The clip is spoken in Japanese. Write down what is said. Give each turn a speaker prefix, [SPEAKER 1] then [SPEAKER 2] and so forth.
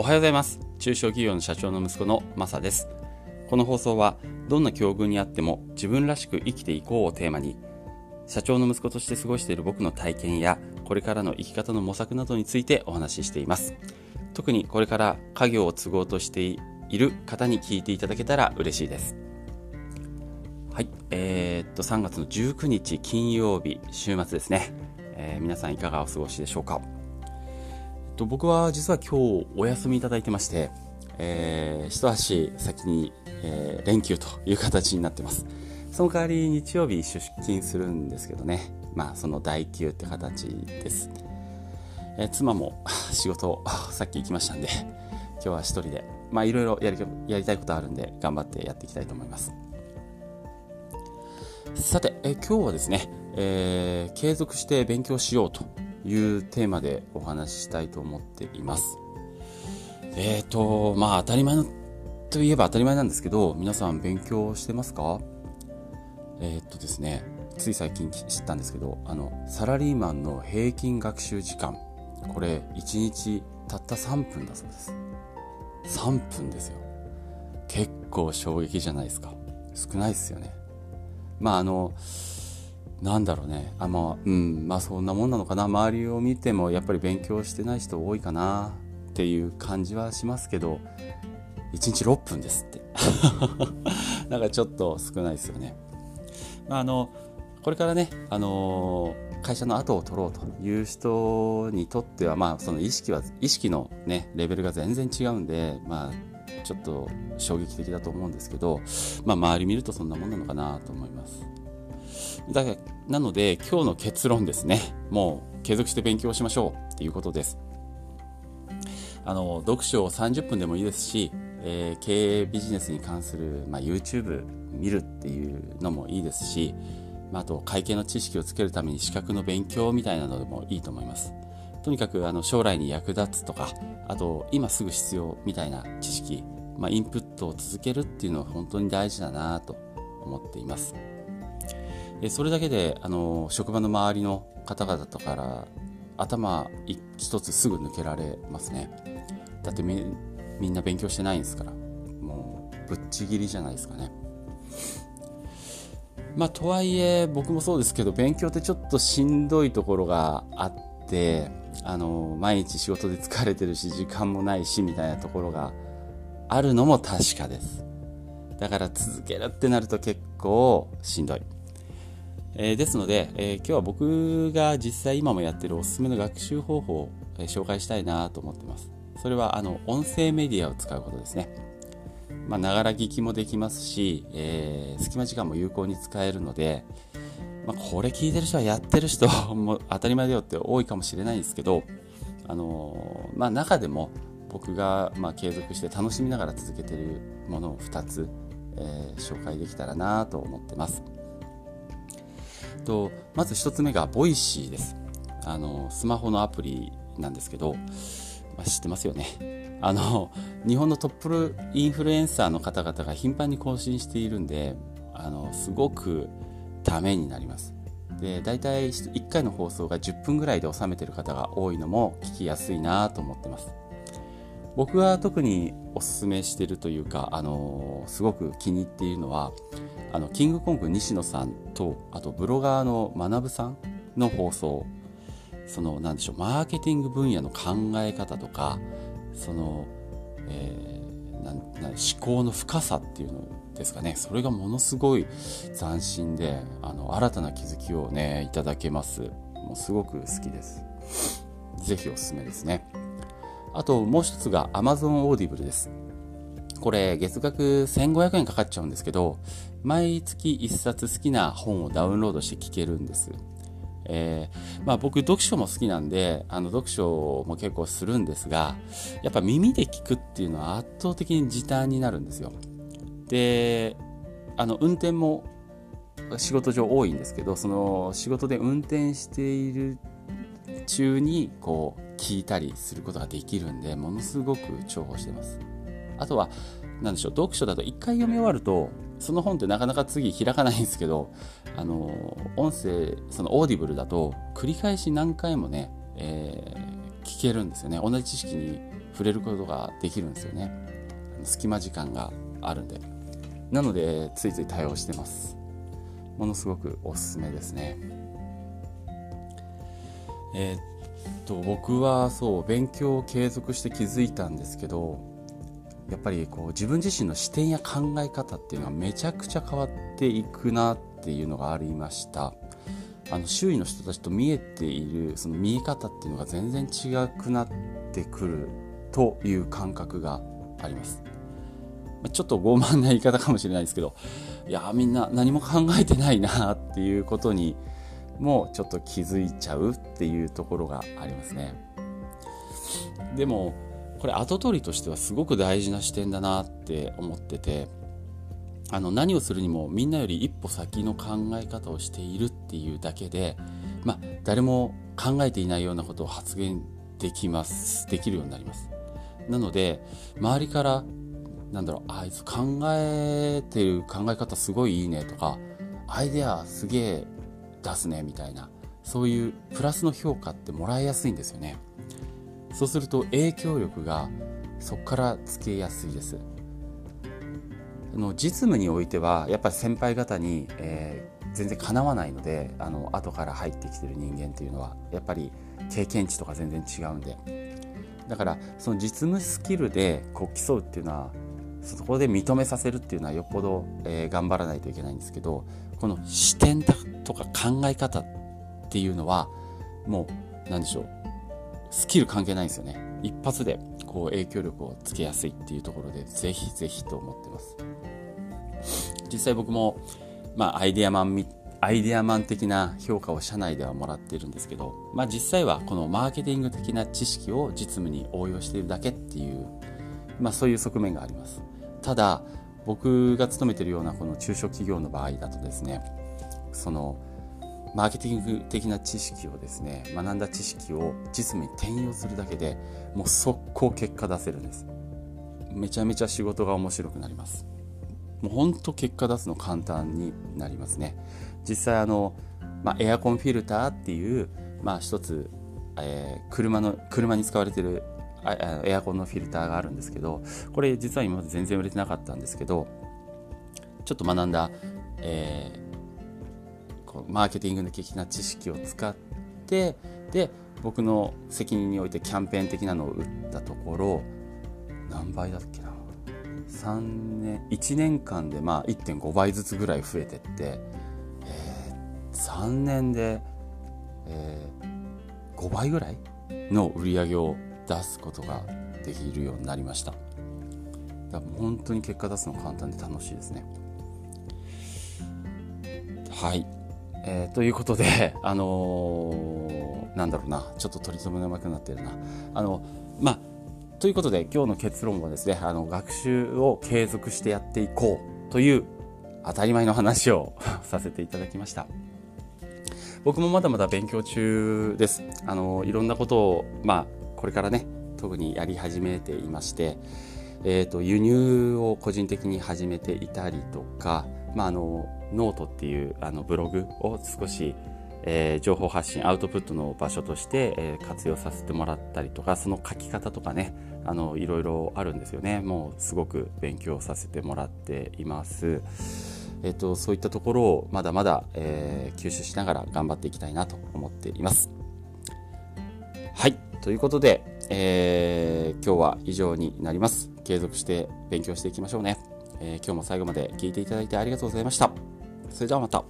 [SPEAKER 1] おはようございます。中小企業の社長の息子のマサです。この放送はどんな境遇にあっても自分らしく生きていこうをテーマに社長の息子として過ごしている僕の体験やこれからの生き方の模索などについてお話ししています。特にこれから家業を継ごうとしている方に聞いていただけたら嬉しいです。はい。えー、っと3月の19日金曜日週末ですね、えー、皆さんいかがお過ごしでしょうか？と僕は実は今日お休みいただいてまして、えー、一足先に、えー、連休という形になってます。その代わり日曜日出勤するんですけどね、まあその代休って形です。えー、妻も仕事さっき行きましたんで、今日は一人で、まあいろいろやりたいことあるんで頑張ってやっていきたいと思います。さて、え今日はですね、えー、継続して勉強しようというテーマでお話ししたいと思っています。えっ、ー、と、まあ当たり前のといえば当たり前なんですけど、皆さん勉強してますか？えっ、ー、とですね、つい最近知ったんですけど、あの、サラリーマンの平均学習時間、これ1日たった3分だそうです。3分ですよ。結構衝撃じゃないですか。少ないですよね。まああの、なんだろうね。あまあうん。まあそんなもんなのかな。周りを見てもやっぱり勉強してない人多いかな。っていう感じはしますけど1日6分ですって。なんかちょっと少ないですよね、まあ、あのこれからね、あのー、会社の後を取ろうという人にとっては、まあ、その意識は意識の、ね、レベルが全然違うんで、まあ、ちょっと衝撃的だと思うんですけど、まあ、周り見るとそんなもんなのかなと思います。だなので今日の結論ですね。もう継続して勉強しましょうっていうことです。あの読書を30分でもいいですし、えー、経営ビジネスに関する、まあ、YouTube 見るっていうのもいいですし、まあ、あと会計の知識をつけるために資格の勉強みたいなのでもいいと思います。とにかくあの将来に役立つとかあと今すぐ必要みたいな知識、まあ、インプットを続けるっていうのは本当に大事だなと思っています。それだけであの職場の周りの方々とから頭一つすぐ抜けられますね。だってみみんな勉強してないんですから。もうぶっちぎりじゃないですかね。まあとはいえ僕もそうですけど勉強ってちょっとしんどいところがあってあの毎日仕事で疲れてるし時間もないしみたいなところがあるのも確かです。だから続けるってなると結構しんどい。えー、ですので、えー、今日は僕が実際今もやってるおすすめの学習方法を、え、紹介したいなと思ってます。それはあの音声メディアを使うことですね。まながら聞きもできますし、え隙間時間も有効に使えるので、まあ、これ聞いてる人はやってる人 も当たり前だよって多いかもしれないんですけど、あのまあ、中でも僕がま継続して楽しみながら続けてるものを2つ、え紹介できたらなと思ってます。とまず1つ目が Voicy です。あのスマホのアプリなんですけど、まあ、知ってますよね。あの日本のトップインフルエンサーの方々が頻繁に更新しているんであのすごくためになります。で大体1回の放送が10分ぐらいで収めてる方が多いのも聞きやすいなと思ってます。僕が特におすすめしているというか、あのすごく気に入っているのはあのキングコング西野さんとあとブロガーの学さんの放送。そのなんでしょうマーケティング分野の考え方とかその、えー、なな思考の深さっていうのですかね。それがものすごい斬新であの新たな気づきをねいただけます。もうすごく好きです。ぜひおすすめですね。あともう一つが Amazon Audible ですこれ月額1500円かかっちゃうんですけど毎月1冊好きな本をダウンロードして聞けるんです。えー、まあ僕読書も好きなんで、あの読書も結構するんですが、やっぱ耳で聞くっていうのは圧倒的に時短になるんですよ。で、あの運転も仕事上多いんですけど、その仕事で運転している中にこう聞いたりすることができるんで、ものすごく重宝してます。あとは、何でしょう、読書だと一回読み終わると、その本ってなかなか次開かないんですけど、あの、音声、その Audible だと繰り返し何回もね、えー、聞けるんですよね。同じ知識に触れることができるんですよね隙間時間があるんでなのでついつい対応してますものすごくおすすめですねえー、っと僕はそう勉強を継続して気づいたんですけどやっぱりこう自分自身の視点や考え方っていうのはめちゃくちゃ変わっていくなっていうのがありました。あの周囲の人たちと見えているその見え方っていうのが全然違くなってくるという感覚があります。ちょっと傲慢な言い方かもしれないですけどいやみんな何も考えてないなっていうことにもちょっと気づいちゃうっていうところがありますね。でもこれ後取りとしてはすごく大事な視点だなって思っててあの何をするにもみんなより一歩先の考え方をしているっていうだけで、まあ、誰も考えていないようなことを発言できますできるようになります。なので周りからなんだろうあいつ考えてる考え方すごいいいねとかアイデアすげえ出すねみたいな。そういうプラスの評価ってもらいやすいんですよね。そうすると影響力がそこからつけやすいです。あの実務においてはやっぱり先輩方に、えー、全然かなわないのであの後から入ってきてる人間っていうのはやっぱり経験値とか全然違うんで。だからその実務スキルでこう競うっていうのはそこで認めさせるっていうのはよっぽど、えー、頑張らないといけないんですけどこの視点とか考え方っていうのはもう何でしょうスキル関係ないんですよね。一発でこう影響力をつけやすいっていうところでぜひぜひと思ってます。実際僕も、まあ、アイデアマンアイデアマン的な評価を社内ではもらっているんですけど、まあ、実際はこのマーケティング的な知識を実務に応用しているだけっていう、まあ、そういう側面があります。ただ僕が勤めてるようなこの中小企業の場合だとですねそのマーケティング的な知識をですね学んだ知識を実務に転用するだけでもう速攻結果出せるんです。めちゃめちゃ仕事が面白くなります。もうほんと結果出すの簡単になりますね。実際あの、まあ、エアコンフィルターっていう、まあ、一つ、えー、車の車に使われてるエアコンのフィルターがあるんですけどこれ実は今まで全然売れてなかったんですけどちょっと学んだ、えー、こうマーケティング的な知識を使ってで僕の責任においてキャンペーン的なのを打ったところ何倍だっけな？3年1年間でまあ1.5倍ずつぐらい増えてって、えー、3年で、えー、5倍ぐらいの売り上げを出すことができるようになりました。だから本当に結果出すの簡単で楽しいですね。はい、えー、ということで あのー、なんだろうな。ちょっと取り留めなくなってるな。あのまあということで今日の結論はですねあの学習を継続してやっていこうという当たり前の話を させていただきました。僕もまだまだ勉強中です。あのいろんなことをまあこれからね特にやり始めていまして、えーと、輸入を個人的に始めていたりとか、まあ、あのノートっていうあのブログを少し、えー、情報発信アウトプットの場所として、えー、活用させてもらったりとかその書き方とかねあのいろいろあるんですよねもうすごく勉強させてもらっています。えっと、そういったところをまだまだ、えー、吸収しながら頑張っていきたいなと思っています。はい。ということで、えー、今日は以上になります。継続して勉強していきましょうね。えー、今日も最後まで聞いていただいてありがとうございました。それではまた。